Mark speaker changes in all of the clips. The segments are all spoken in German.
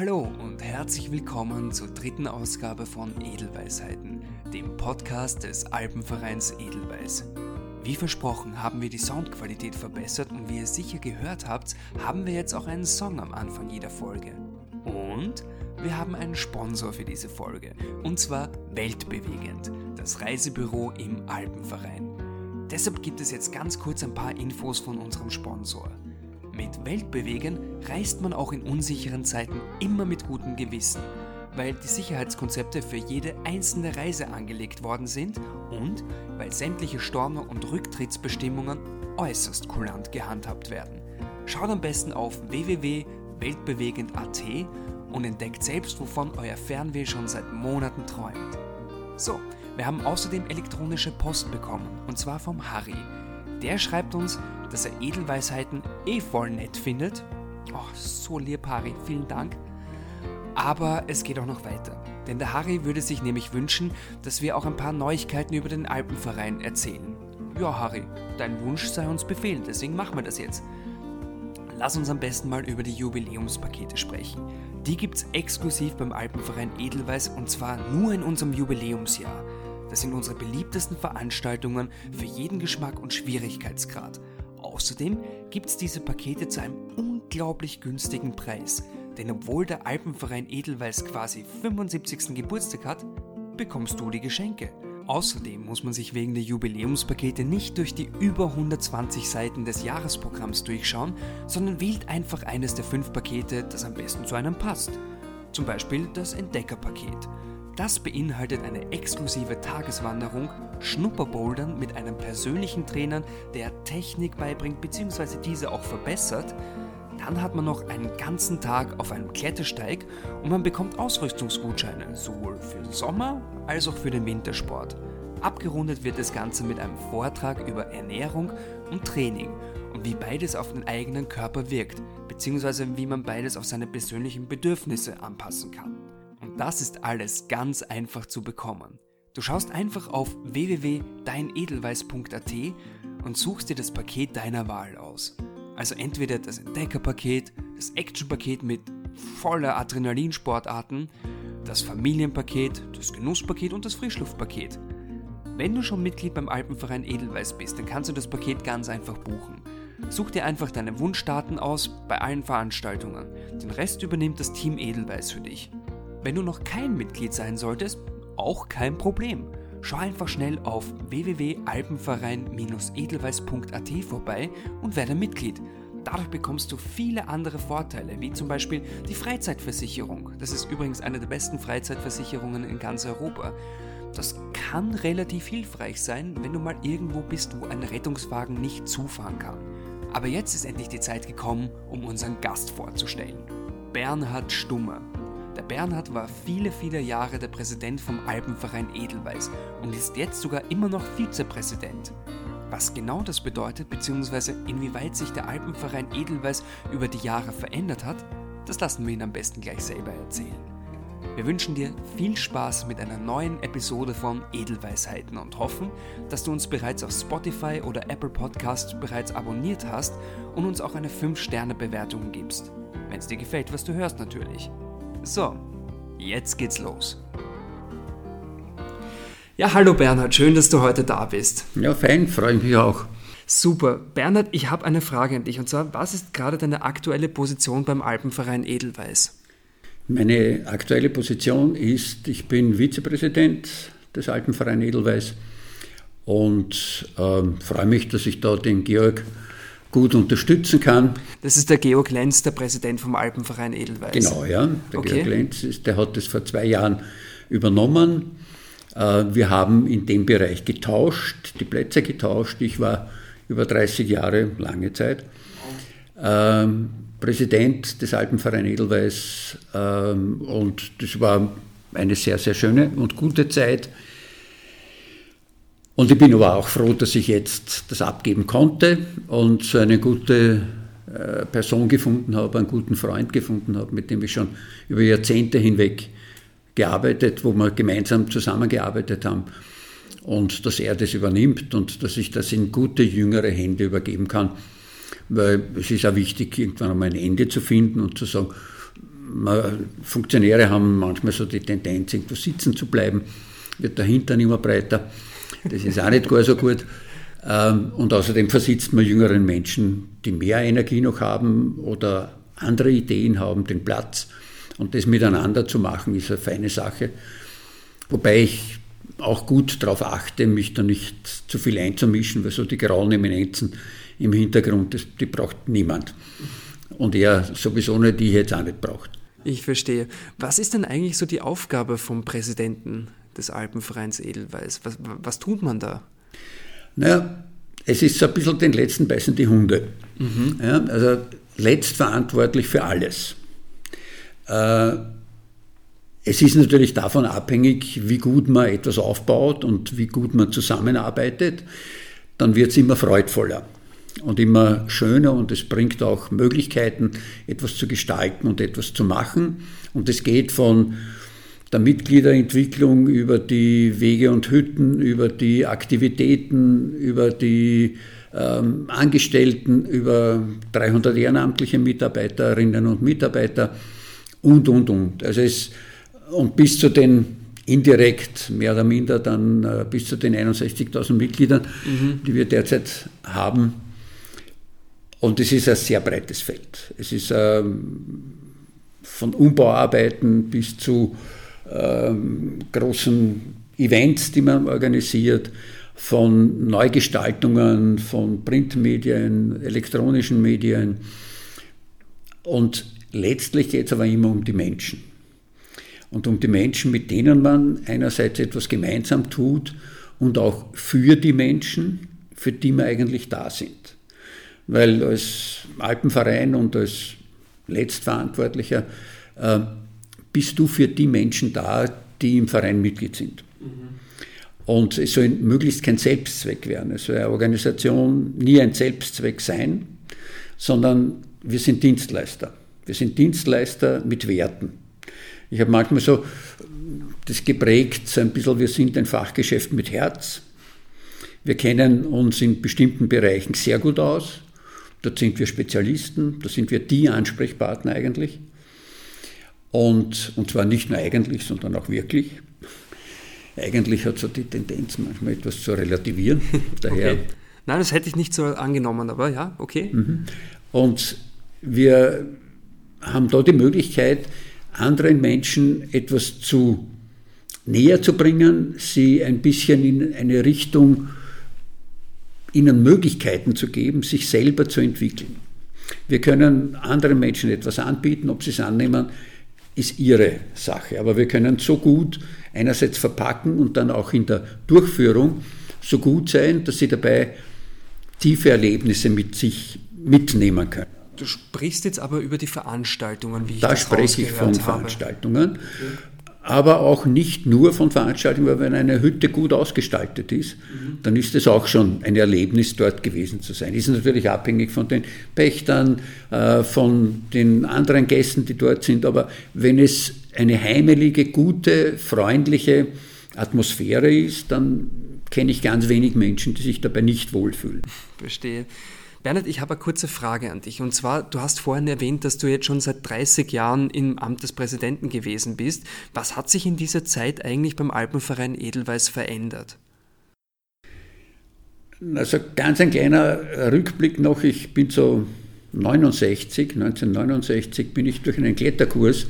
Speaker 1: Hallo und herzlich willkommen zur dritten Ausgabe von Edelweisheiten, dem Podcast des Alpenvereins Edelweiß. Wie versprochen haben wir die Soundqualität verbessert und wie ihr sicher gehört habt, haben wir jetzt auch einen Song am Anfang jeder Folge. Und wir haben einen Sponsor für diese Folge, und zwar Weltbewegend, das Reisebüro im Alpenverein. Deshalb gibt es jetzt ganz kurz ein paar Infos von unserem Sponsor. Mit Weltbewegen reist man auch in unsicheren Zeiten immer mit gutem Gewissen, weil die Sicherheitskonzepte für jede einzelne Reise angelegt worden sind und weil sämtliche Storno- und Rücktrittsbestimmungen äußerst kulant gehandhabt werden. Schaut am besten auf www.weltbewegend.at und entdeckt selbst, wovon euer Fernweh schon seit Monaten träumt. So, wir haben außerdem elektronische Post bekommen, und zwar vom Harry. Der schreibt uns, dass er Edelweisheiten eh voll nett findet. Oh, so lieb, Harry, vielen Dank. Aber es geht auch noch weiter. Denn der Harry würde sich nämlich wünschen, dass wir auch ein paar Neuigkeiten über den Alpenverein erzählen. Ja, Harry, dein Wunsch sei uns Befehl, deswegen machen wir das jetzt. Lass uns am besten mal über die Jubiläumspakete sprechen. Die gibt's exklusiv beim Alpenverein Edelweiß und zwar nur in unserem Jubiläumsjahr. Das sind unsere beliebtesten Veranstaltungen für jeden Geschmack und Schwierigkeitsgrad. Außerdem gibt es diese Pakete zu einem unglaublich günstigen Preis. Denn obwohl der Alpenverein Edelweiß quasi 75. Geburtstag hat, bekommst du die Geschenke. Außerdem muss man sich wegen der Jubiläumspakete nicht durch die über 120 Seiten des Jahresprogramms durchschauen, sondern wählt einfach eines der fünf Pakete, das am besten zu einem passt. Zum Beispiel das Entdeckerpaket. Das beinhaltet eine exklusive Tageswanderung, Schnupperbouldern mit einem persönlichen Trainer, der Technik beibringt bzw. diese auch verbessert. Dann hat man noch einen ganzen Tag auf einem Klettersteig und man bekommt Ausrüstungsgutscheine, sowohl für den Sommer als auch für den Wintersport. Abgerundet wird das Ganze mit einem Vortrag über Ernährung und Training und wie beides auf den eigenen Körper wirkt, beziehungsweise wie man beides auf seine persönlichen Bedürfnisse anpassen kann. Das ist alles ganz einfach zu bekommen. Du schaust einfach auf www.deinedelweiß.at und suchst dir das Paket deiner Wahl aus. Also entweder das Entdeckerpaket, das Actionpaket mit voller Adrenalinsportarten, das Familienpaket, das Genusspaket und das Frischluftpaket. Wenn du schon Mitglied beim Alpenverein Edelweiß bist, dann kannst du das Paket ganz einfach buchen. Such dir einfach deine Wunschdaten aus bei allen Veranstaltungen. Den Rest übernimmt das Team Edelweiß für dich. Wenn du noch kein Mitglied sein solltest, auch kein Problem. Schau einfach schnell auf www.alpenverein-edelweiß.at vorbei und werde Mitglied. Dadurch bekommst du viele andere Vorteile, wie zum Beispiel die Freizeitversicherung. Das ist übrigens eine der besten Freizeitversicherungen in ganz Europa. Das kann relativ hilfreich sein, wenn du mal irgendwo bist, wo ein Rettungswagen nicht zufahren kann. Aber jetzt ist endlich die Zeit gekommen, um unseren Gast vorzustellen. Bernhard Stummer. Der Bernhard war viele, viele Jahre der Präsident vom Alpenverein Edelweiß und ist jetzt sogar immer noch Vizepräsident. Was genau das bedeutet, beziehungsweise inwieweit sich der Alpenverein Edelweiß über die Jahre verändert hat, das lassen wir ihn am besten gleich selber erzählen. Wir wünschen dir viel Spaß mit einer neuen Episode von Edelweisheiten und hoffen, dass du uns bereits auf Spotify oder Apple Podcast bereits abonniert hast und uns auch eine 5-Sterne-Bewertung gibst. Wenn es dir gefällt, was du hörst natürlich. So, jetzt geht's los. Ja, hallo Bernhard, schön, dass du heute da bist.
Speaker 2: Ja, fein, freue mich auch.
Speaker 1: Super. Bernhard, ich habe eine Frage an dich und zwar, was ist gerade deine aktuelle Position beim Alpenverein Edelweiß?
Speaker 2: Meine aktuelle Position ist, ich bin Vizepräsident des Alpenvereins Edelweiß und äh, freue mich, dass ich da den Georg gut unterstützen kann.
Speaker 1: Das ist der Georg Lenz, der Präsident vom Alpenverein Edelweiß.
Speaker 2: Genau, ja. Der okay. Georg Lenz, ist, der hat das vor zwei Jahren übernommen. Äh, wir haben in dem Bereich getauscht, die Plätze getauscht. Ich war über 30 Jahre, lange Zeit, ähm, Präsident des Alpenvereins Edelweiß ähm, und das war eine sehr, sehr schöne und gute Zeit. Und ich bin aber auch froh, dass ich jetzt das abgeben konnte und so eine gute äh, Person gefunden habe, einen guten Freund gefunden habe, mit dem ich schon über Jahrzehnte hinweg gearbeitet, wo wir gemeinsam zusammengearbeitet haben. Und dass er das übernimmt und dass ich das in gute jüngere Hände übergeben kann. Weil es ist auch wichtig, irgendwann einmal ein Ende zu finden und zu sagen, Funktionäre haben manchmal so die Tendenz, irgendwo sitzen zu bleiben, wird der Hintern immer breiter. Das ist auch nicht gar so gut. Ähm, und außerdem versitzt man jüngeren Menschen, die mehr Energie noch haben oder andere Ideen haben, den Platz. Und das miteinander zu machen, ist eine feine Sache. Wobei ich auch gut darauf achte, mich da nicht zu viel einzumischen, weil so die grauen Eminenzen im Hintergrund, das, die braucht niemand. Und er sowieso nicht, die ich jetzt auch nicht braucht.
Speaker 1: Ich verstehe. Was ist denn eigentlich so die Aufgabe vom Präsidenten des Alpenvereins Edelweiß? Was, was tut man da?
Speaker 2: Naja, es ist so ein bisschen den letzten beißen die Hunde. Mhm. Ja, also letztverantwortlich für alles. Äh, es ist natürlich davon abhängig, wie gut man etwas aufbaut und wie gut man zusammenarbeitet. Dann wird es immer freudvoller und immer schöner und es bringt auch Möglichkeiten, etwas zu gestalten und etwas zu machen. Und es geht von der Mitgliederentwicklung über die Wege und Hütten, über die Aktivitäten, über die ähm, Angestellten, über 300 ehrenamtliche Mitarbeiterinnen und Mitarbeiter und, und, und. Also es, und bis zu den indirekt mehr oder minder dann äh, bis zu den 61.000 Mitgliedern, mhm. die wir derzeit haben, und es ist ein sehr breites Feld. Es ist ähm, von Umbauarbeiten bis zu ähm, großen Events, die man organisiert, von Neugestaltungen, von Printmedien, elektronischen Medien. Und letztlich geht es aber immer um die Menschen. Und um die Menschen, mit denen man einerseits etwas gemeinsam tut und auch für die Menschen, für die wir eigentlich da sind weil als Alpenverein und als Letztverantwortlicher äh, bist du für die Menschen da, die im Verein Mitglied sind. Mhm. Und es soll möglichst kein Selbstzweck werden. Es soll eine Organisation nie ein Selbstzweck sein, sondern wir sind Dienstleister. Wir sind Dienstleister mit Werten. Ich habe manchmal so das geprägt, so ein bisschen, wir sind ein Fachgeschäft mit Herz. Wir kennen uns in bestimmten Bereichen sehr gut aus. Dort sind wir Spezialisten, da sind wir die Ansprechpartner eigentlich. Und, und zwar nicht nur eigentlich, sondern auch wirklich. Eigentlich hat so die Tendenz, manchmal etwas zu relativieren. Daher,
Speaker 1: okay. Nein, das hätte ich nicht so angenommen, aber ja, okay. Mhm.
Speaker 2: Und wir haben da die Möglichkeit, anderen Menschen etwas zu näher zu bringen, sie ein bisschen in eine Richtung ihnen Möglichkeiten zu geben, sich selber zu entwickeln. Wir können anderen Menschen etwas anbieten, ob sie es annehmen, ist ihre Sache. Aber wir können so gut einerseits verpacken und dann auch in der Durchführung so gut sein, dass sie dabei tiefe Erlebnisse mit sich mitnehmen können.
Speaker 1: Du sprichst jetzt aber über die Veranstaltungen,
Speaker 2: wie ich da spreche ich von habe. Veranstaltungen. Aber auch nicht nur von Veranstaltungen, weil wenn eine Hütte gut ausgestaltet ist, mhm. dann ist es auch schon ein Erlebnis, dort gewesen zu sein. Ist natürlich abhängig von den Pächtern, äh, von den anderen Gästen, die dort sind, aber wenn es eine heimelige, gute, freundliche Atmosphäre ist, dann kenne ich ganz wenig Menschen, die sich dabei nicht wohlfühlen.
Speaker 1: Verstehe. Bernhard, ich habe eine kurze Frage an dich. Und zwar, du hast vorhin erwähnt, dass du jetzt schon seit 30 Jahren im Amt des Präsidenten gewesen bist. Was hat sich in dieser Zeit eigentlich beim Alpenverein Edelweiß verändert?
Speaker 2: Also ganz ein kleiner Rückblick noch. Ich bin so 69, 1969 bin ich durch einen Kletterkurs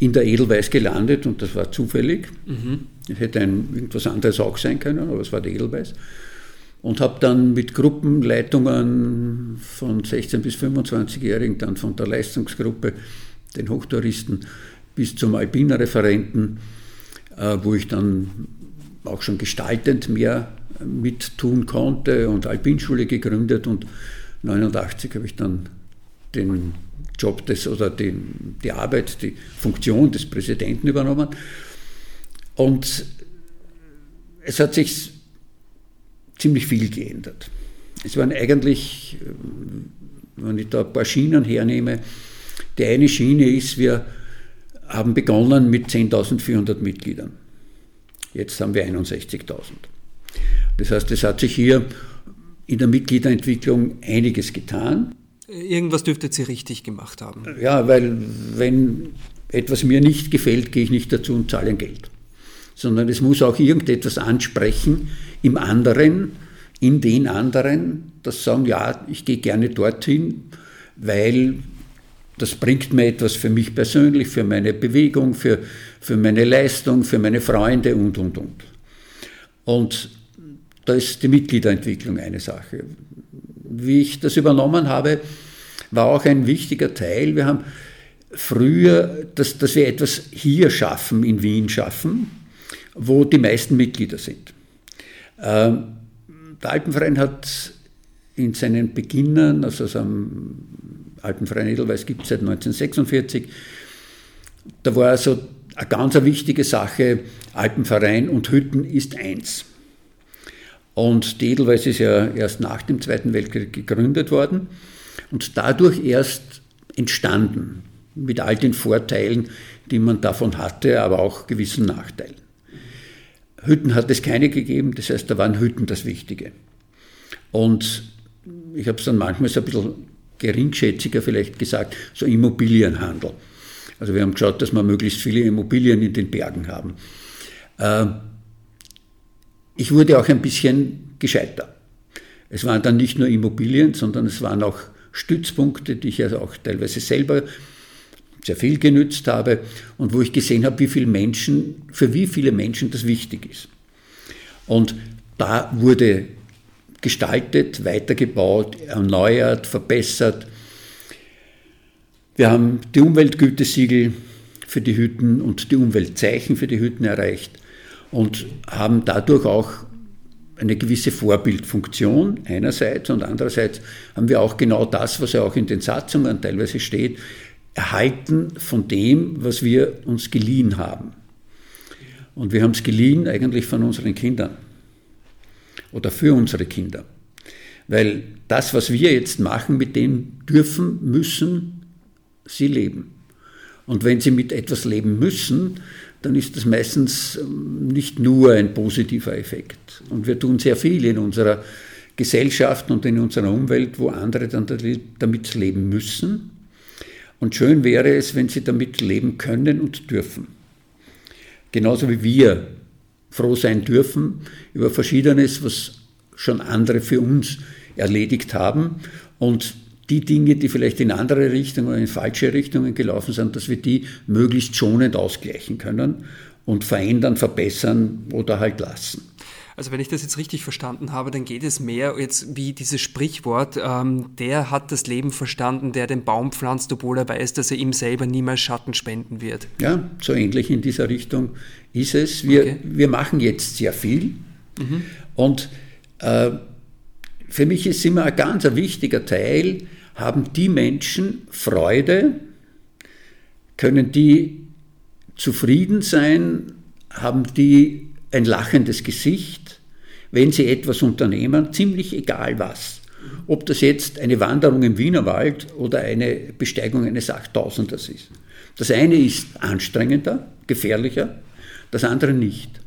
Speaker 2: in der Edelweiß gelandet und das war zufällig. Mhm. Hätte ein, irgendwas anderes auch sein können, aber es war die Edelweiß und habe dann mit Gruppenleitungen von 16 bis 25-Jährigen, dann von der Leistungsgruppe, den Hochtouristen, bis zum Alpinreferenten, äh, wo ich dann auch schon gestaltend mehr mit tun konnte und Alpinschule gegründet und 89 habe ich dann den Job des oder den, die Arbeit, die Funktion des Präsidenten übernommen. Und es hat sich ziemlich viel geändert. Es waren eigentlich, äh, wenn ich da ein paar Schienen hernehme, die eine Schiene ist, wir haben begonnen mit 10.400 Mitgliedern. Jetzt haben wir 61.000. Das heißt, es hat sich hier in der Mitgliederentwicklung einiges getan.
Speaker 1: Irgendwas dürftet Sie richtig gemacht haben.
Speaker 2: Ja, weil wenn etwas mir nicht gefällt, gehe ich nicht dazu und zahle ein Geld. Sondern es muss auch irgendetwas ansprechen im anderen, in den anderen, das sagen, ja, ich gehe gerne dorthin, weil das bringt mir etwas für mich persönlich, für meine Bewegung, für, für meine Leistung, für meine Freunde und, und, und. Und da ist die Mitgliederentwicklung eine Sache. Wie ich das übernommen habe, war auch ein wichtiger Teil. Wir haben früher, dass, dass wir etwas hier schaffen, in Wien schaffen, wo die meisten Mitglieder sind. Ähm, der Alpenverein hat in seinen Beginnern, also am Alpenverein Edelweiß gibt es seit 1946, da war also eine ganz wichtige Sache, Alpenverein und Hütten ist eins. Und die Edelweiß ist ja erst nach dem Zweiten Weltkrieg gegründet worden und dadurch erst entstanden, mit all den Vorteilen, die man davon hatte, aber auch gewissen Nachteilen. Hütten hat es keine gegeben, das heißt, da waren Hütten das Wichtige. Und ich habe es dann manchmal so ein bisschen geringschätziger vielleicht gesagt, so Immobilienhandel. Also wir haben geschaut, dass wir möglichst viele Immobilien in den Bergen haben. Ähm, ich wurde auch ein bisschen gescheiter. Es waren dann nicht nur Immobilien, sondern es waren auch Stützpunkte, die ich also auch teilweise selber sehr viel genützt habe und wo ich gesehen habe, wie viele Menschen, für wie viele Menschen das wichtig ist. Und da wurde gestaltet, weitergebaut, erneuert, verbessert. Wir haben die Umweltgütesiegel für die Hütten und die Umweltzeichen für die Hütten erreicht und haben dadurch auch eine gewisse Vorbildfunktion einerseits und andererseits haben wir auch genau das, was ja auch in den Satzungen teilweise steht, erhalten von dem, was wir uns geliehen haben. Und wir haben es geliehen eigentlich von unseren Kindern oder für unsere Kinder. Weil das, was wir jetzt machen, mit dem dürfen, müssen sie leben. Und wenn sie mit etwas leben müssen, dann ist das meistens ähm, nicht nur ein positiver Effekt. Und wir tun sehr viel in unserer Gesellschaft und in unserer Umwelt, wo andere dann damit leben müssen. Und schön wäre es, wenn sie damit leben können und dürfen. Genauso wie wir froh sein dürfen über Verschiedenes, was schon andere für uns erledigt haben. Und die Dinge, die vielleicht in andere Richtungen oder in falsche Richtungen gelaufen sind, dass wir die möglichst schonend ausgleichen können und verändern, verbessern oder halt lassen.
Speaker 1: Also wenn ich das jetzt richtig verstanden habe, dann geht es mehr jetzt wie dieses Sprichwort, ähm, der hat das Leben verstanden, der den Baum pflanzt, obwohl er weiß, dass er ihm selber niemals Schatten spenden wird.
Speaker 2: Ja, so ähnlich in dieser Richtung ist es. Wir, okay. wir machen jetzt sehr viel mhm. und äh, für mich ist immer ein ganz wichtiger Teil, haben die Menschen Freude, können die zufrieden sein, haben die ein lachendes Gesicht, wenn sie etwas unternehmen, ziemlich egal was. Ob das jetzt eine Wanderung im Wienerwald oder eine Besteigung eines Achttausenders ist. Das eine ist anstrengender, gefährlicher, das andere nicht.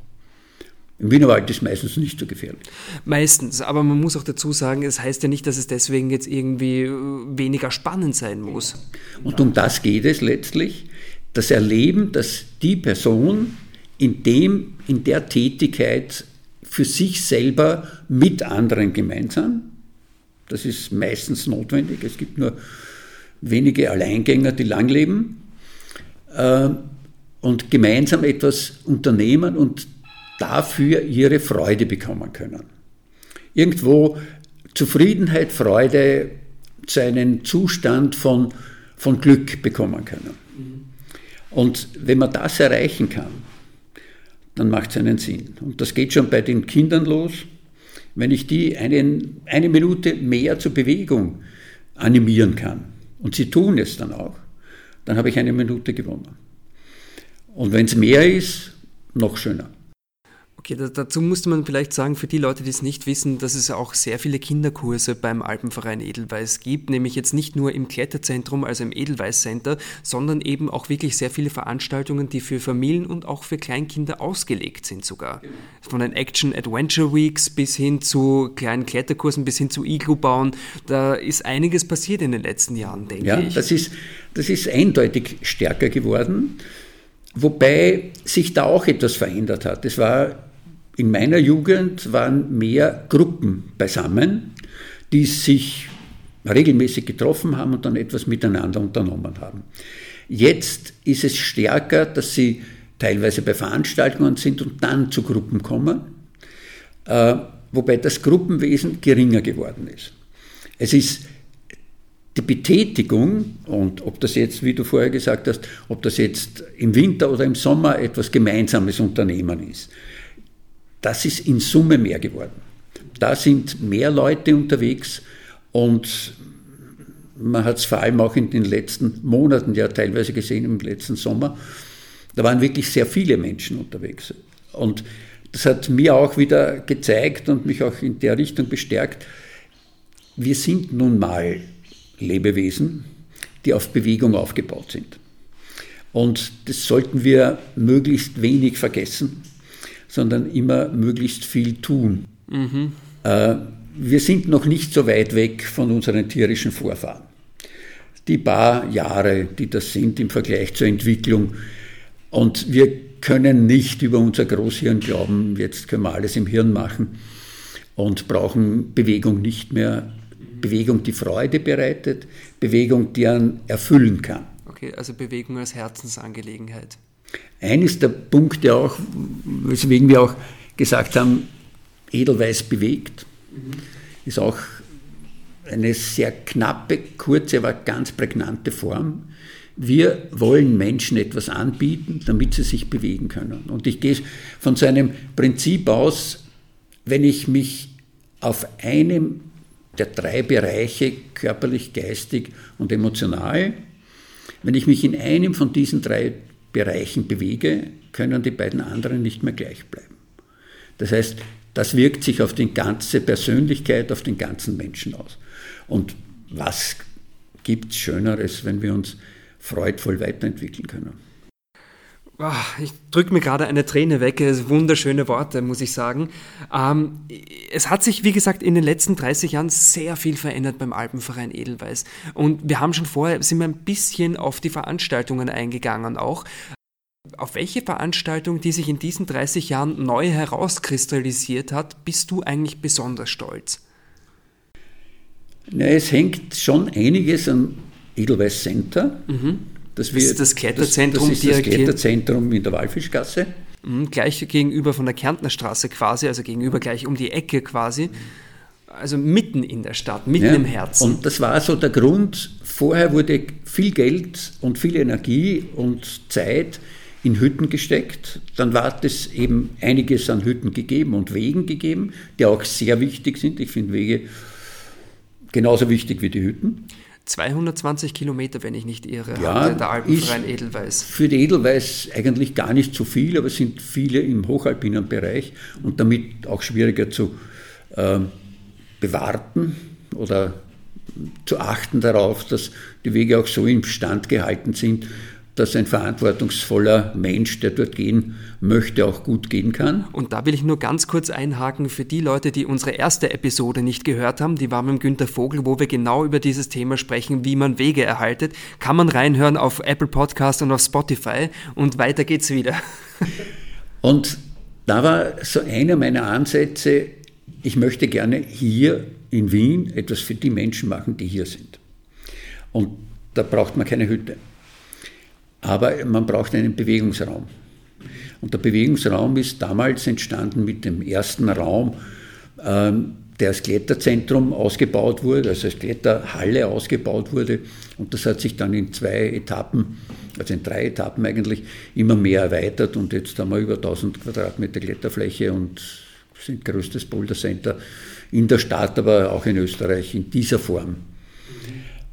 Speaker 2: Im Wienerwald ist meistens nicht so gefährlich.
Speaker 1: Meistens, aber man muss auch dazu sagen, es heißt ja nicht, dass es deswegen jetzt irgendwie weniger spannend sein muss.
Speaker 2: Und um das geht es letztlich, das Erleben, dass die Person in, dem, in der Tätigkeit für sich selber mit anderen gemeinsam, das ist meistens notwendig, es gibt nur wenige Alleingänger, die lang leben, äh, und gemeinsam etwas unternehmen und dafür ihre Freude bekommen können. Irgendwo Zufriedenheit, Freude zu einem Zustand von, von Glück bekommen können. Und wenn man das erreichen kann, dann macht es einen Sinn. Und das geht schon bei den Kindern los. Wenn ich die einen, eine Minute mehr zur Bewegung animieren kann, und sie tun es dann auch, dann habe ich eine Minute gewonnen. Und wenn es mehr ist, noch schöner.
Speaker 1: Okay, dazu musste man vielleicht sagen, für die Leute, die es nicht wissen, dass es auch sehr viele Kinderkurse beim Alpenverein Edelweiß gibt, nämlich jetzt nicht nur im Kletterzentrum, also im Edelweiß Center, sondern eben auch wirklich sehr viele Veranstaltungen, die für Familien und auch für Kleinkinder ausgelegt sind sogar. Von den Action Adventure Weeks bis hin zu kleinen Kletterkursen, bis hin zu Iglu bauen, da ist einiges passiert in den letzten Jahren, denke
Speaker 2: ja,
Speaker 1: ich.
Speaker 2: Ja, das ist, das ist eindeutig stärker geworden. Wobei sich da auch etwas verändert hat. Es war in meiner Jugend waren mehr Gruppen beisammen, die sich regelmäßig getroffen haben und dann etwas miteinander unternommen haben. Jetzt ist es stärker, dass sie teilweise bei Veranstaltungen sind und dann zu Gruppen kommen, äh, wobei das Gruppenwesen geringer geworden ist. Es ist die Betätigung, und ob das jetzt, wie du vorher gesagt hast, ob das jetzt im Winter oder im Sommer etwas gemeinsames Unternehmen ist, das ist in Summe mehr geworden. Da sind mehr Leute unterwegs und man hat es vor allem auch in den letzten Monaten ja teilweise gesehen, im letzten Sommer, da waren wirklich sehr viele Menschen unterwegs. Und das hat mir auch wieder gezeigt und mich auch in der Richtung bestärkt, wir sind nun mal Lebewesen, die auf Bewegung aufgebaut sind. Und das sollten wir möglichst wenig vergessen sondern immer möglichst viel tun. Mhm. Äh, wir sind noch nicht so weit weg von unseren tierischen Vorfahren. Die paar Jahre, die das sind im Vergleich zur Entwicklung. Und wir können nicht über unser Großhirn glauben, jetzt können wir alles im Hirn machen und brauchen Bewegung nicht mehr. Bewegung, die Freude bereitet, Bewegung, die einen erfüllen kann.
Speaker 1: Okay, also Bewegung als Herzensangelegenheit.
Speaker 2: Eines der Punkte auch, weswegen wir auch gesagt haben, Edelweiß bewegt, mhm. ist auch eine sehr knappe, kurze, aber ganz prägnante Form. Wir wollen Menschen etwas anbieten, damit sie sich bewegen können. Und ich gehe von so einem Prinzip aus, wenn ich mich auf einem der drei Bereiche, körperlich, geistig und emotional, wenn ich mich in einem von diesen drei Bereichen bewege, können die beiden anderen nicht mehr gleich bleiben. Das heißt, das wirkt sich auf die ganze Persönlichkeit, auf den ganzen Menschen aus. Und was gibt es Schöneres, wenn wir uns freudvoll weiterentwickeln können?
Speaker 1: Ah, ich drücke mir gerade eine Träne weg. Wunderschöne Worte, muss ich sagen. Ähm, es hat sich, wie gesagt, in den letzten 30 Jahren sehr viel verändert beim Alpenverein Edelweiß. Und wir haben schon vorher, sind wir ein bisschen auf die Veranstaltungen eingegangen auch. Auf welche Veranstaltung, die sich in diesen 30 Jahren neu herauskristallisiert hat, bist du eigentlich besonders stolz?
Speaker 2: Na, es hängt schon einiges am Edelweiß Center. Mhm
Speaker 1: das, wir, ist das Kletterzentrum.
Speaker 2: Das, das ist das Kletterzentrum in der Walfischgasse.
Speaker 1: Mhm, gleich gegenüber von der Kärntner Straße quasi, also gegenüber gleich um die Ecke quasi. Also mitten in der Stadt, mitten ja, im Herzen.
Speaker 2: Und das war so der Grund. Vorher wurde viel Geld und viel Energie und Zeit in Hütten gesteckt. Dann war es eben einiges an Hütten gegeben und Wegen gegeben, die auch sehr wichtig sind. Ich finde Wege genauso wichtig wie die Hütten.
Speaker 1: 220 Kilometer, wenn ich nicht irre,
Speaker 2: ja, der Alpenverein Edelweiß. Für die Edelweiß eigentlich gar nicht so viel, aber es sind viele im hochalpinen Bereich und damit auch schwieriger zu äh, bewarten oder zu achten darauf, dass die Wege auch so im Stand gehalten sind, dass ein verantwortungsvoller Mensch, der dort gehen möchte, auch gut gehen kann.
Speaker 1: Und da will ich nur ganz kurz einhaken für die Leute, die unsere erste Episode nicht gehört haben. Die war mit Günter Vogel, wo wir genau über dieses Thema sprechen, wie man Wege erhaltet. Kann man reinhören auf Apple Podcast und auf Spotify. Und weiter geht's wieder.
Speaker 2: Und da war so einer meiner Ansätze, ich möchte gerne hier in Wien etwas für die Menschen machen, die hier sind. Und da braucht man keine Hütte. Aber man braucht einen Bewegungsraum. Und der Bewegungsraum ist damals entstanden mit dem ersten Raum, ähm, der als Kletterzentrum ausgebaut wurde, also als Kletterhalle ausgebaut wurde. Und das hat sich dann in zwei Etappen, also in drei Etappen eigentlich, immer mehr erweitert. Und jetzt haben wir über 1000 Quadratmeter Kletterfläche und sind größtes Bouldercenter in der Stadt, aber auch in Österreich in dieser Form.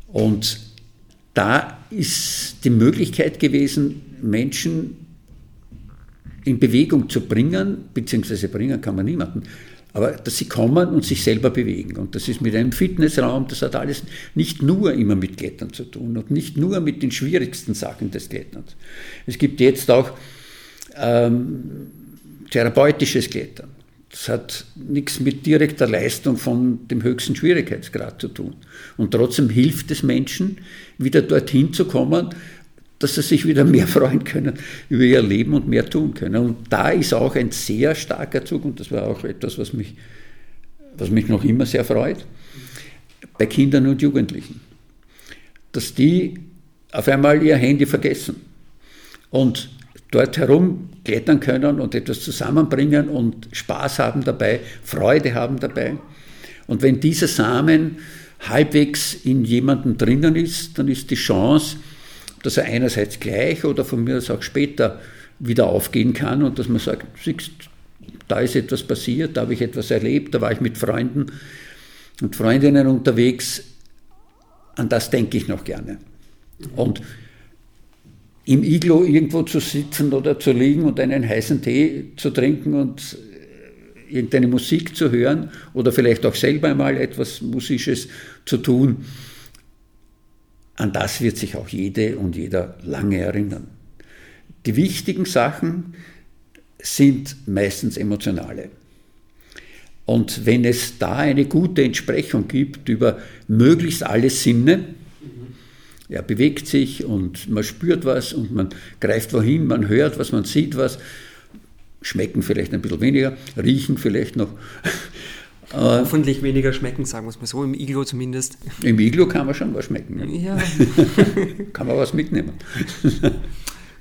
Speaker 2: Und da ist die Möglichkeit gewesen, Menschen in Bewegung zu bringen, beziehungsweise bringen kann man niemanden, aber dass sie kommen und sich selber bewegen. Und das ist mit einem Fitnessraum, das hat alles nicht nur immer mit Klettern zu tun und nicht nur mit den schwierigsten Sachen des Kletterns. Es gibt jetzt auch ähm, therapeutisches Klettern. Das hat nichts mit direkter Leistung von dem höchsten Schwierigkeitsgrad zu tun. Und trotzdem hilft es Menschen, wieder dorthin zu kommen, dass sie sich wieder mehr freuen können über ihr Leben und mehr tun können. Und da ist auch ein sehr starker Zug, und das war auch etwas, was mich, was mich noch immer sehr freut, bei Kindern und Jugendlichen, dass die auf einmal ihr Handy vergessen und dort herumklettern können und etwas zusammenbringen und Spaß haben dabei, Freude haben dabei. Und wenn dieser Samen halbwegs in jemandem drinnen ist, dann ist die Chance, dass er einerseits gleich oder von mir aus auch später wieder aufgehen kann und dass man sagt, siehst, da ist etwas passiert, da habe ich etwas erlebt, da war ich mit Freunden und Freundinnen unterwegs, an das denke ich noch gerne. Und im Iglo irgendwo zu sitzen oder zu liegen und einen heißen Tee zu trinken und irgendeine Musik zu hören oder vielleicht auch selber einmal etwas Musisches zu tun, an das wird sich auch jede und jeder lange erinnern. Die wichtigen Sachen sind meistens emotionale. Und wenn es da eine gute Entsprechung gibt über möglichst alle Sinne, er bewegt sich und man spürt was und man greift wohin, man hört was, man sieht was, schmecken vielleicht ein bisschen weniger, riechen vielleicht noch.
Speaker 1: Hoffentlich weniger schmecken, sagen wir es mal so, im Iglo zumindest.
Speaker 2: Im Iglo kann man schon was schmecken. Ja. ja. kann man was mitnehmen.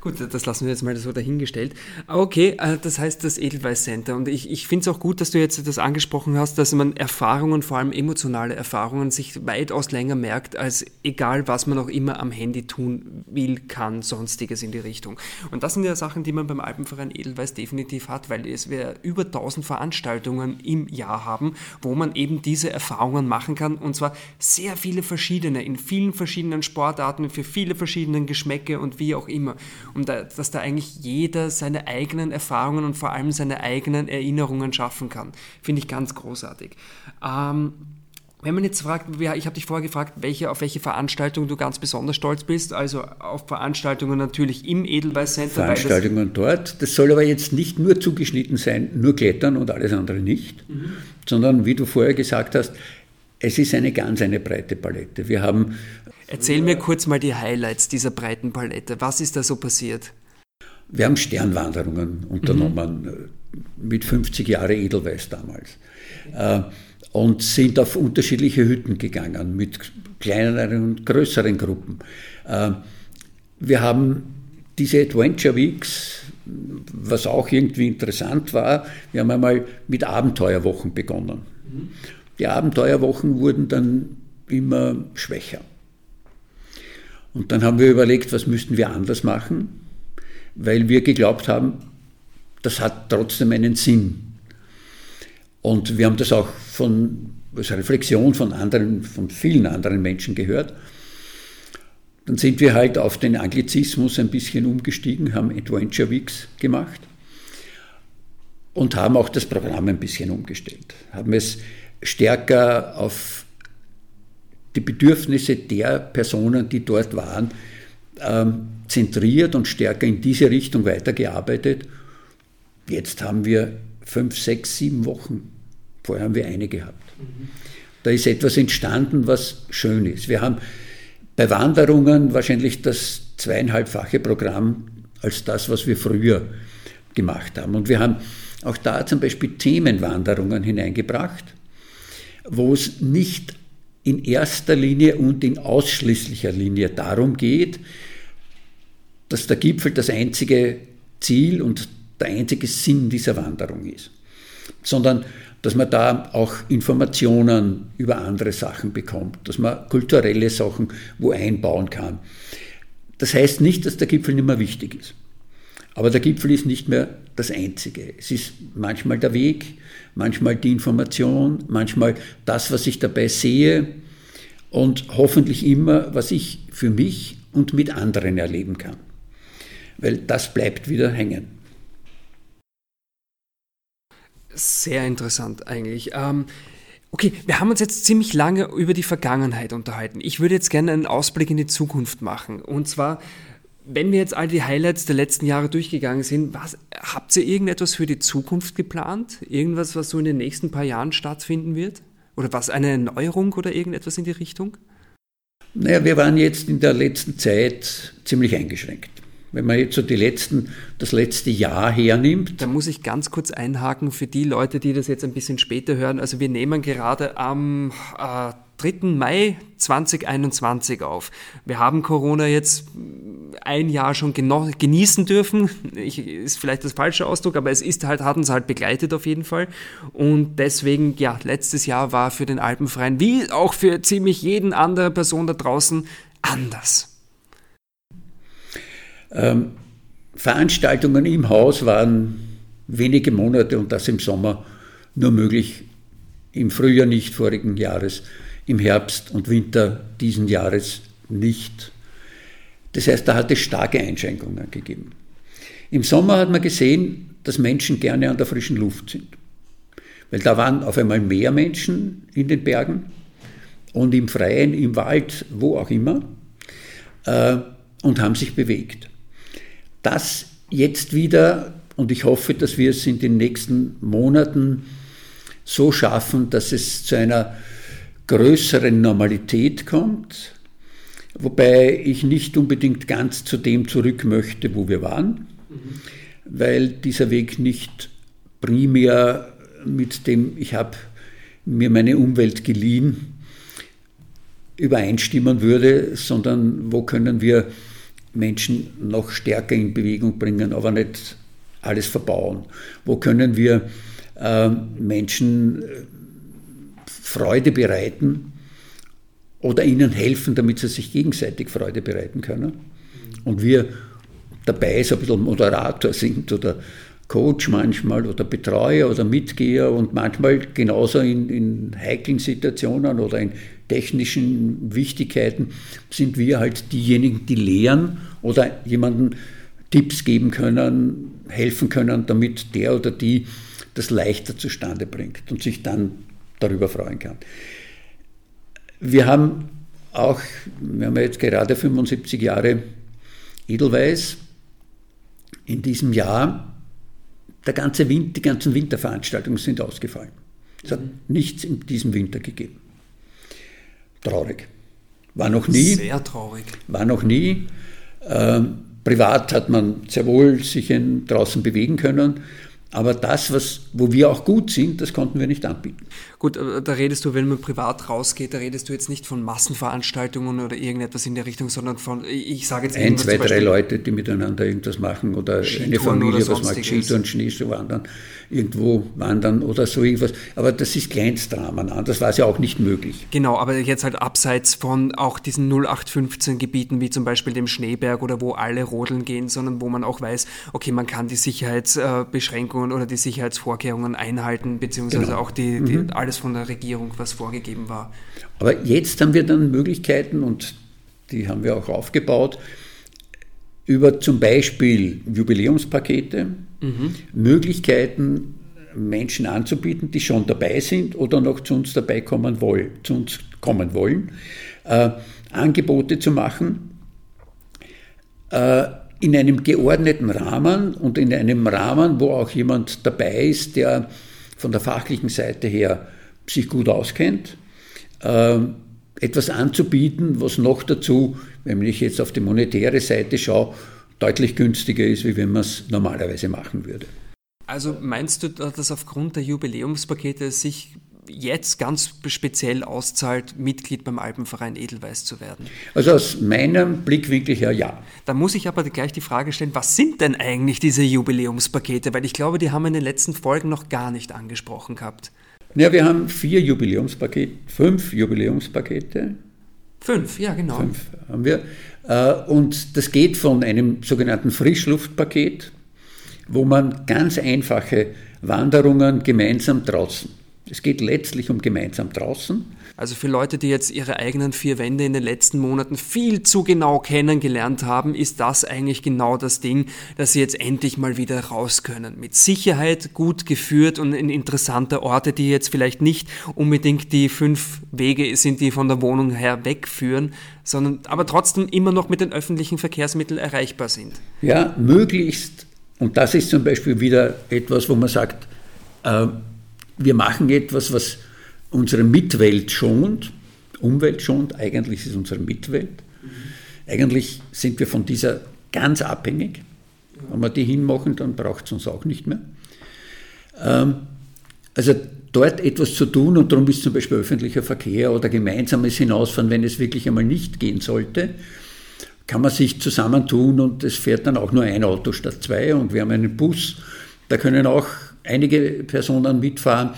Speaker 1: Gut, das lassen wir jetzt mal so dahingestellt. Okay, äh, das heißt das Edelweiß Center. Und ich, ich finde es auch gut, dass du jetzt das angesprochen hast, dass man Erfahrungen, vor allem emotionale Erfahrungen, sich weitaus länger merkt, als egal, was man auch immer am Handy tun will, kann, sonstiges in die Richtung. Und das sind ja Sachen, die man beim Alpenverein Edelweiß definitiv hat, weil es wir über 1000 Veranstaltungen im Jahr haben, wo man eben diese Erfahrungen machen kann. Und zwar sehr viele verschiedene, in vielen verschiedenen Sportarten, für viele verschiedene Geschmäcke und wie auch immer und da, dass da eigentlich jeder seine eigenen Erfahrungen und vor allem seine eigenen Erinnerungen schaffen kann. Finde ich ganz großartig. Ähm, wenn man jetzt fragt, ich habe dich vorher gefragt, welche, auf welche Veranstaltungen du ganz besonders stolz bist, also auf Veranstaltungen natürlich im Edelweiß Center.
Speaker 2: Veranstaltungen dort, das soll aber jetzt nicht nur zugeschnitten sein, nur Klettern und alles andere nicht, mhm. sondern wie du vorher gesagt hast, es ist eine ganz eine breite Palette. Wir haben
Speaker 1: Erzähl mir kurz mal die Highlights dieser breiten Palette. Was ist da so passiert?
Speaker 2: Wir haben Sternwanderungen unternommen mhm. mit 50 Jahre Edelweiß damals äh, und sind auf unterschiedliche Hütten gegangen mit kleineren und größeren Gruppen. Äh, wir haben diese Adventure Weeks, was auch irgendwie interessant war, wir haben einmal mit Abenteuerwochen begonnen. Mhm. Die Abenteuerwochen wurden dann immer schwächer. Und dann haben wir überlegt, was müssten wir anders machen, weil wir geglaubt haben, das hat trotzdem einen Sinn. Und wir haben das auch von als Reflexion von anderen, von vielen anderen Menschen gehört. Dann sind wir halt auf den Anglizismus ein bisschen umgestiegen, haben Adventure Weeks gemacht und haben auch das Programm ein bisschen umgestellt. Haben es stärker auf die Bedürfnisse der Personen, die dort waren, ähm, zentriert und stärker in diese Richtung weitergearbeitet. Jetzt haben wir fünf, sechs, sieben Wochen. Vorher haben wir eine gehabt. Mhm. Da ist etwas entstanden, was schön ist. Wir haben bei Wanderungen wahrscheinlich das zweieinhalbfache Programm als das, was wir früher gemacht haben. Und wir haben auch da zum Beispiel Themenwanderungen hineingebracht, wo es nicht in erster Linie und in ausschließlicher Linie darum geht, dass der Gipfel das einzige Ziel und der einzige Sinn dieser Wanderung ist, sondern dass man da auch Informationen über andere Sachen bekommt, dass man kulturelle Sachen wo einbauen kann. Das heißt nicht, dass der Gipfel nicht mehr wichtig ist. Aber der Gipfel ist nicht mehr das Einzige. Es ist manchmal der Weg, manchmal die Information, manchmal das, was ich dabei sehe und hoffentlich immer, was ich für mich und mit anderen erleben kann. Weil das bleibt wieder hängen.
Speaker 1: Sehr interessant eigentlich. Ähm, okay, wir haben uns jetzt ziemlich lange über die Vergangenheit unterhalten. Ich würde jetzt gerne einen Ausblick in die Zukunft machen. Und zwar, wenn wir jetzt all die Highlights der letzten Jahre durchgegangen sind, was, habt ihr irgendetwas für die Zukunft geplant? Irgendwas, was so in den nächsten paar Jahren stattfinden wird? Oder was, eine Erneuerung oder irgendetwas in die Richtung?
Speaker 2: Naja, wir waren jetzt in der letzten Zeit ziemlich eingeschränkt. Wenn man jetzt so die letzten, das letzte Jahr hernimmt.
Speaker 1: Da muss ich ganz kurz einhaken für die Leute, die das jetzt ein bisschen später hören. Also wir nehmen gerade am äh, 3. Mai 2021 auf. Wir haben Corona jetzt ein Jahr schon genießen dürfen. Ich, ist vielleicht das falsche Ausdruck, aber es ist halt, hat uns halt begleitet auf jeden Fall. Und deswegen, ja, letztes Jahr war für den Alpenverein, wie auch für ziemlich jeden andere Person da draußen, anders.
Speaker 2: Ähm, Veranstaltungen im Haus waren wenige Monate und das im Sommer nur möglich, im Frühjahr nicht vorigen Jahres, im Herbst und Winter diesen Jahres nicht. Das heißt, da hat es starke Einschränkungen gegeben. Im Sommer hat man gesehen, dass Menschen gerne an der frischen Luft sind. Weil da waren auf einmal mehr Menschen in den Bergen und im Freien, im Wald, wo auch immer, äh, und haben sich bewegt das jetzt wieder, und ich hoffe, dass wir es in den nächsten Monaten so schaffen, dass es zu einer größeren Normalität kommt, wobei ich nicht unbedingt ganz zu dem zurück möchte, wo wir waren, mhm. weil dieser Weg nicht primär mit dem, ich habe mir meine Umwelt geliehen, übereinstimmen würde, sondern wo können wir Menschen noch stärker in Bewegung bringen, aber nicht alles verbauen? Wo können wir äh, Menschen äh, Freude bereiten oder ihnen helfen, damit sie sich gegenseitig Freude bereiten können? Und wir dabei so ein bisschen Moderator sind oder Coach manchmal oder Betreuer oder Mitgeher und manchmal genauso in, in heiklen Situationen oder in technischen Wichtigkeiten sind wir halt diejenigen, die lehren oder jemanden Tipps geben können, helfen können, damit der oder die das leichter zustande bringt und sich dann darüber freuen kann. Wir haben auch, wir haben jetzt gerade 75 Jahre Edelweiß. In diesem Jahr, der ganze Winter, die ganzen Winterveranstaltungen sind ausgefallen. Es hat nichts in diesem Winter gegeben. Traurig. War noch nie.
Speaker 1: Sehr traurig.
Speaker 2: War noch nie. Ähm, privat hat man sehr wohl sich in, draußen bewegen können. Aber das, was, wo wir auch gut sind, das konnten wir nicht anbieten.
Speaker 1: Gut, äh, da redest du, wenn man privat rausgeht, da redest du jetzt nicht von Massenveranstaltungen oder irgendetwas in der Richtung, sondern von, ich sage jetzt
Speaker 2: Ein, zwei, drei Leute, die miteinander irgendwas machen oder eine Familie, was macht Skitouren, Schneeschuh wandern, irgendwo wandern oder so irgendwas. Aber das ist Kleinstrahmen, anders war es ja auch nicht möglich.
Speaker 1: Genau, aber jetzt halt abseits von auch diesen 0815 Gebieten, wie zum Beispiel dem Schneeberg oder wo alle rodeln gehen, sondern wo man auch weiß, okay, man kann die Sicherheitsbeschränkungen oder die Sicherheitsvorkehrungen einhalten, beziehungsweise genau. auch die, die mhm alles von der Regierung, was vorgegeben war.
Speaker 2: Aber jetzt haben wir dann Möglichkeiten und die haben wir auch aufgebaut, über zum Beispiel Jubiläumspakete, mhm. Möglichkeiten Menschen anzubieten, die schon dabei sind oder noch zu uns dabei kommen wollen, zu uns kommen wollen, äh, Angebote zu machen äh, in einem geordneten Rahmen und in einem Rahmen, wo auch jemand dabei ist, der von der fachlichen Seite her sich gut auskennt, äh, etwas anzubieten, was noch dazu, wenn ich jetzt auf die monetäre Seite schaue, deutlich günstiger ist, wie wenn man es normalerweise machen würde.
Speaker 1: Also meinst du, dass aufgrund der Jubiläumspakete sich jetzt ganz speziell auszahlt, Mitglied beim Alpenverein Edelweiß zu werden?
Speaker 2: Also aus meinem Blickwinkel her ja.
Speaker 1: Da muss ich aber gleich die Frage stellen, was sind denn eigentlich diese Jubiläumspakete? Weil ich glaube, die haben wir in den letzten Folgen noch gar nicht angesprochen gehabt.
Speaker 2: Ja, wir haben vier Jubiläumspakete, fünf Jubiläumspakete.
Speaker 1: Fünf, ja genau.
Speaker 2: Fünf haben wir. Äh, und das geht von einem sogenannten Frischluftpaket, wo man ganz einfache Wanderungen gemeinsam draußen Es geht letztlich um gemeinsam draußen.
Speaker 1: Also für Leute, die jetzt ihre eigenen vier Wände in den letzten Monaten viel zu genau kennengelernt haben, ist das eigentlich genau das Ding, dass sie jetzt endlich mal wieder raus können. Mit Sicherheit gut geführt und in interessante Orte, die jetzt vielleicht nicht unbedingt die fünf Wege sind, die von der Wohnung her wegführen, sondern aber trotzdem immer noch mit den öffentlichen Verkehrsmitteln erreichbar sind.
Speaker 2: Ja, möglichst. Und das ist zum Beispiel wieder etwas, wo man sagt, äh, wir machen etwas, was unsere Mitwelt schont, Umwelt schont, eigentlich ist es unsere Mitwelt. Eigentlich sind wir von dieser ganz abhängig. Wenn wir die hinmachen, dann braucht es uns auch nicht mehr. Ähm, also dort etwas zu tun und darum ist zum Beispiel öffentlicher Verkehr oder gemeinsames Hinausfahren, wenn es wirklich einmal nicht gehen sollte, kann man sich zusammentun und es fährt dann auch nur ein Auto statt zwei und wir haben einen Bus, da können auch einige Personen mitfahren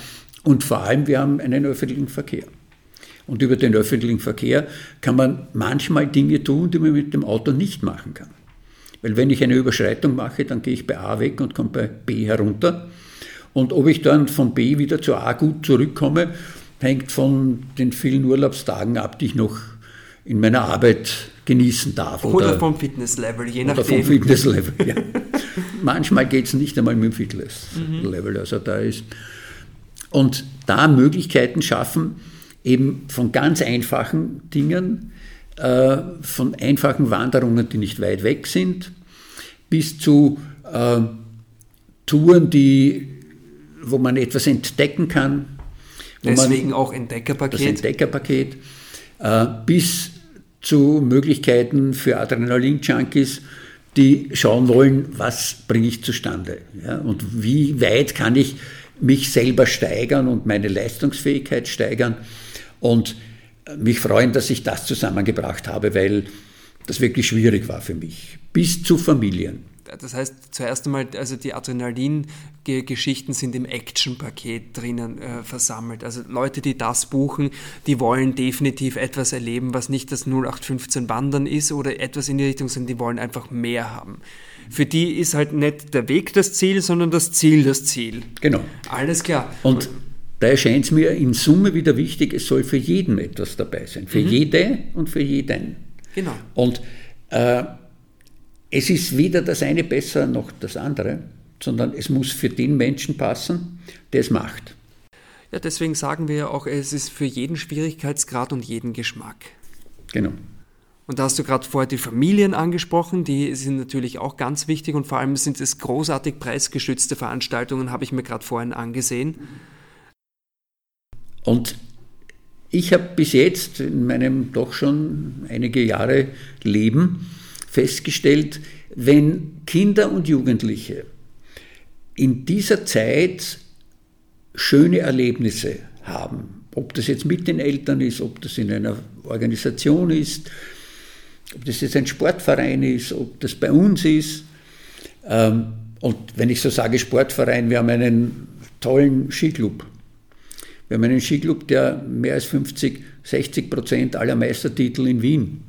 Speaker 2: und vor allem, wir haben einen öffentlichen Verkehr. Und über den öffentlichen Verkehr kann man manchmal Dinge tun, die man mit dem Auto nicht machen kann. Weil wenn ich eine Überschreitung mache, dann gehe ich bei A weg und komme bei B herunter. Und ob ich dann von B wieder zu A gut zurückkomme, hängt von den vielen Urlaubstagen ab, die ich noch in meiner Arbeit genießen darf.
Speaker 1: Oder, oder vom Fitnesslevel, je nachdem.
Speaker 2: Oder vom Fitnesslevel, ja. Manchmal geht es nicht einmal mit dem Fitnesslevel. Also da ist und da Möglichkeiten schaffen, eben von ganz einfachen Dingen, äh, von einfachen Wanderungen, die nicht weit weg sind, bis zu äh, Touren, die, wo man etwas entdecken kann.
Speaker 1: Deswegen auch Entdeckerpaket.
Speaker 2: Das Entdeckerpaket. Äh, bis zu Möglichkeiten für Adrenalin-Junkies, die schauen wollen, was bringe ich zustande. Ja, und wie weit kann ich mich selber steigern und meine Leistungsfähigkeit steigern und mich freuen, dass ich das zusammengebracht habe, weil das wirklich schwierig war für mich. Bis zu Familien.
Speaker 1: Das heißt, zuerst einmal, also die Adrenalin-Geschichten sind im Action-Paket drinnen äh, versammelt. Also Leute, die das buchen, die wollen definitiv etwas erleben, was nicht das 0815 Wandern ist oder etwas in die Richtung, sondern die wollen einfach mehr haben für die ist halt nicht der Weg das Ziel, sondern das Ziel das Ziel.
Speaker 2: Genau.
Speaker 1: Alles klar.
Speaker 2: Und da erscheint es mir in Summe wieder wichtig, es soll für jeden etwas dabei sein. Für mhm. jede und für jeden.
Speaker 1: Genau.
Speaker 2: Und äh, es ist weder das eine besser noch das andere, sondern es muss für den Menschen passen, der es macht.
Speaker 1: Ja, deswegen sagen wir ja auch, es ist für jeden Schwierigkeitsgrad und jeden Geschmack.
Speaker 2: Genau.
Speaker 1: Und da hast du gerade vorher die Familien angesprochen, die sind natürlich auch ganz wichtig und vor allem sind es großartig preisgeschützte Veranstaltungen, habe ich mir gerade vorhin angesehen.
Speaker 2: Und ich habe bis jetzt in meinem doch schon einige Jahre Leben festgestellt, wenn Kinder und Jugendliche in dieser Zeit schöne Erlebnisse haben, ob das jetzt mit den Eltern ist, ob das in einer Organisation ist, ob das jetzt ein Sportverein ist, ob das bei uns ist. Ähm, und wenn ich so sage Sportverein, wir haben einen tollen Skiclub. Wir haben einen Skiclub, der mehr als 50, 60 Prozent aller Meistertitel in Wien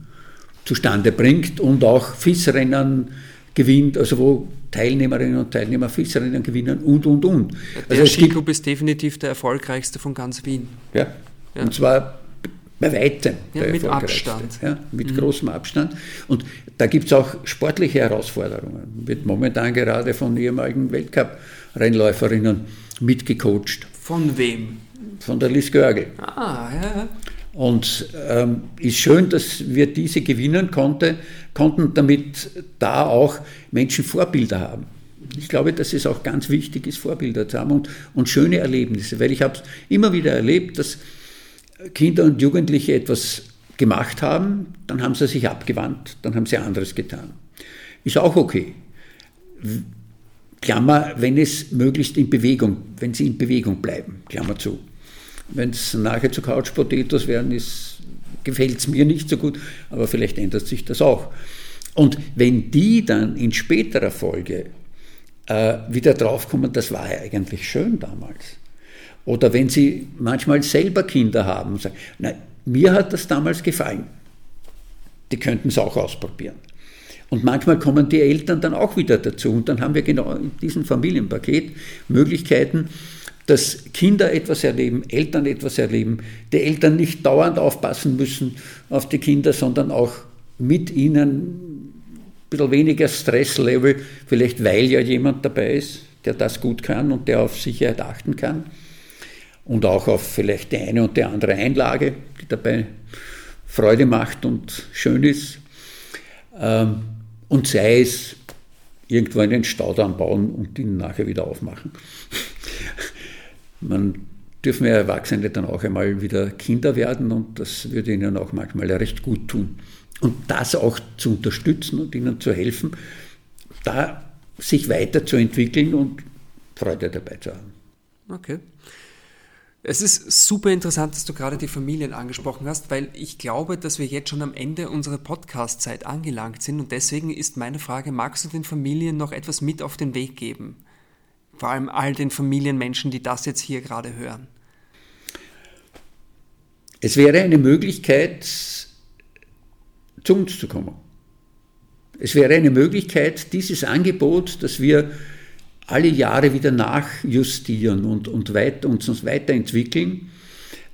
Speaker 2: zustande bringt und auch FIS-Rennen gewinnt, also wo Teilnehmerinnen und Teilnehmer FIS-Rennen gewinnen und, und, und.
Speaker 1: Der also Skiclub ist definitiv der erfolgreichste von ganz Wien.
Speaker 2: Ja, ja. und zwar bei weitem
Speaker 1: ja, mit Abstand.
Speaker 2: Ja, mit mhm. großem Abstand. Und da gibt es auch sportliche Herausforderungen. Wird momentan gerade von ehemaligen Weltcup-Rennläuferinnen mitgecoacht.
Speaker 1: Von wem?
Speaker 2: Von der Liz Görgel.
Speaker 1: Ah, ja.
Speaker 2: Und ähm, ist schön, dass wir diese gewinnen konnte, konnten, damit da auch Menschen Vorbilder haben. Ich glaube, dass es auch ganz wichtig ist, Vorbilder zu haben und, und schöne Erlebnisse, weil ich habe es immer wieder erlebt, dass Kinder und Jugendliche etwas gemacht haben, dann haben sie sich abgewandt, dann haben sie anderes getan. Ist auch okay. Klammer, wenn es möglichst in Bewegung, wenn sie in Bewegung bleiben, Klammer zu. Wenn es nachher zu Couch Potatoes werden, gefällt es mir nicht so gut, aber vielleicht ändert sich das auch. Und wenn die dann in späterer Folge äh, wieder draufkommen, das war ja eigentlich schön damals, oder wenn sie manchmal selber Kinder haben und sagen, nein, mir hat das damals gefallen. Die könnten es auch ausprobieren. Und manchmal kommen die Eltern dann auch wieder dazu. Und dann haben wir genau in diesem Familienpaket Möglichkeiten, dass Kinder etwas erleben, Eltern etwas erleben, die Eltern nicht dauernd aufpassen müssen auf die Kinder, sondern auch mit ihnen ein bisschen weniger Stresslevel, vielleicht weil ja jemand dabei ist, der das gut kann und der auf Sicherheit achten kann und auch auf vielleicht die eine und die andere Einlage, die dabei Freude macht und schön ist. Ähm, und sei es irgendwo einen Staudamm bauen und ihn nachher wieder aufmachen. Man dürfen ja Erwachsene dann auch einmal wieder Kinder werden und das würde ihnen auch manchmal recht gut tun. Und das auch zu unterstützen und ihnen zu helfen, da sich weiterzuentwickeln und Freude dabei zu haben.
Speaker 1: Okay. Es ist super interessant, dass du gerade die Familien angesprochen hast, weil ich glaube, dass wir jetzt schon am Ende unserer Podcast-Zeit angelangt sind und deswegen ist meine Frage, magst du den Familien noch etwas mit auf den Weg geben? Vor allem all den Familienmenschen, die das jetzt hier gerade hören.
Speaker 2: Es wäre eine Möglichkeit, zu uns zu kommen. Es wäre eine Möglichkeit, dieses Angebot, das wir alle Jahre wieder nachjustieren und, und weit, uns, uns weiterentwickeln,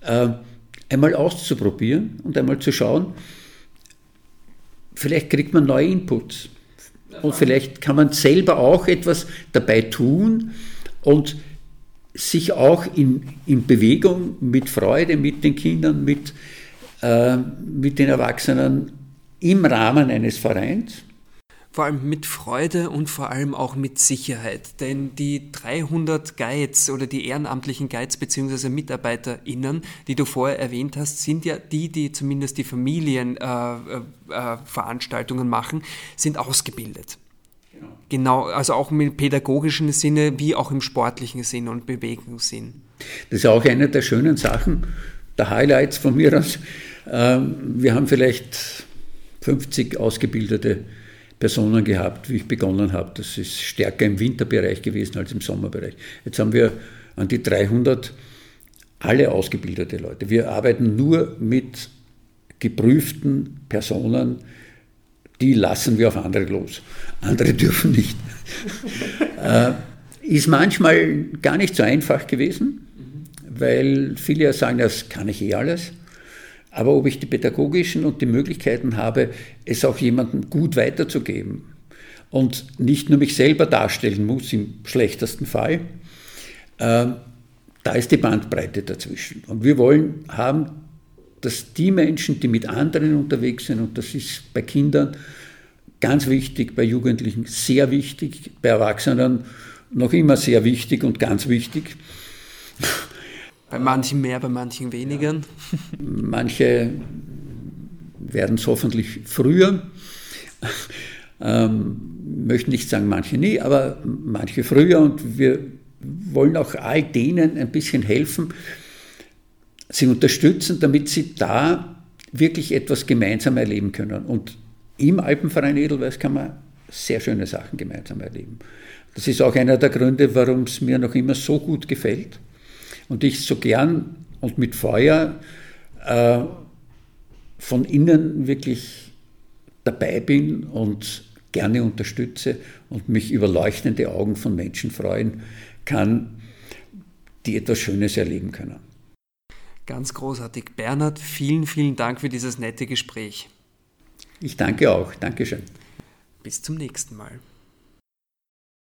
Speaker 2: äh, einmal auszuprobieren und einmal zu schauen, vielleicht kriegt man neue Inputs. Und vielleicht kann man selber auch etwas dabei tun und sich auch in, in Bewegung mit Freude, mit den Kindern, mit, äh, mit den Erwachsenen im Rahmen eines Vereins
Speaker 1: vor allem mit Freude und vor allem auch mit Sicherheit. Denn die 300 Guides oder die ehrenamtlichen Guides bzw. MitarbeiterInnen, die du vorher erwähnt hast, sind ja die, die zumindest die Familienveranstaltungen äh, äh, machen, sind ausgebildet. Genau. genau, also auch im pädagogischen Sinne wie auch im sportlichen Sinn und Bewegungssinn.
Speaker 2: Das ist auch eine der schönen Sachen, der Highlights von mir aus. Ähm, wir haben vielleicht 50 ausgebildete Personen gehabt, wie ich begonnen habe. Das ist stärker im Winterbereich gewesen als im Sommerbereich. Jetzt haben wir an die 300 alle ausgebildete Leute. Wir arbeiten nur mit geprüften Personen, die lassen wir auf andere los. Andere dürfen nicht. äh, ist manchmal gar nicht so einfach gewesen, weil viele ja sagen, das kann ich eh alles. Aber ob ich die pädagogischen und die Möglichkeiten habe, es auch jemandem gut weiterzugeben und nicht nur mich selber darstellen muss, im schlechtesten Fall, äh, da ist die Bandbreite dazwischen. Und wir wollen haben, dass die Menschen, die mit anderen unterwegs sind, und das ist bei Kindern ganz wichtig, bei Jugendlichen sehr wichtig, bei Erwachsenen noch immer sehr wichtig und ganz wichtig,
Speaker 1: bei manchen mehr, bei manchen weniger. Ja.
Speaker 2: Manche werden es hoffentlich früher. Ähm, möchte nicht sagen manche nie, aber manche früher und wir wollen auch all denen ein bisschen helfen, sie unterstützen, damit sie da wirklich etwas gemeinsam erleben können. Und im Alpenverein Edelweiß kann man sehr schöne Sachen gemeinsam erleben. Das ist auch einer der Gründe, warum es mir noch immer so gut gefällt und ich so gern und mit Feuer äh, von innen wirklich dabei bin und gerne unterstütze und mich über leuchtende Augen von Menschen freuen kann, die etwas Schönes erleben können.
Speaker 1: Ganz großartig. Bernhard, vielen, vielen Dank für dieses nette Gespräch.
Speaker 2: Ich danke auch. Dankeschön.
Speaker 1: Bis zum nächsten Mal.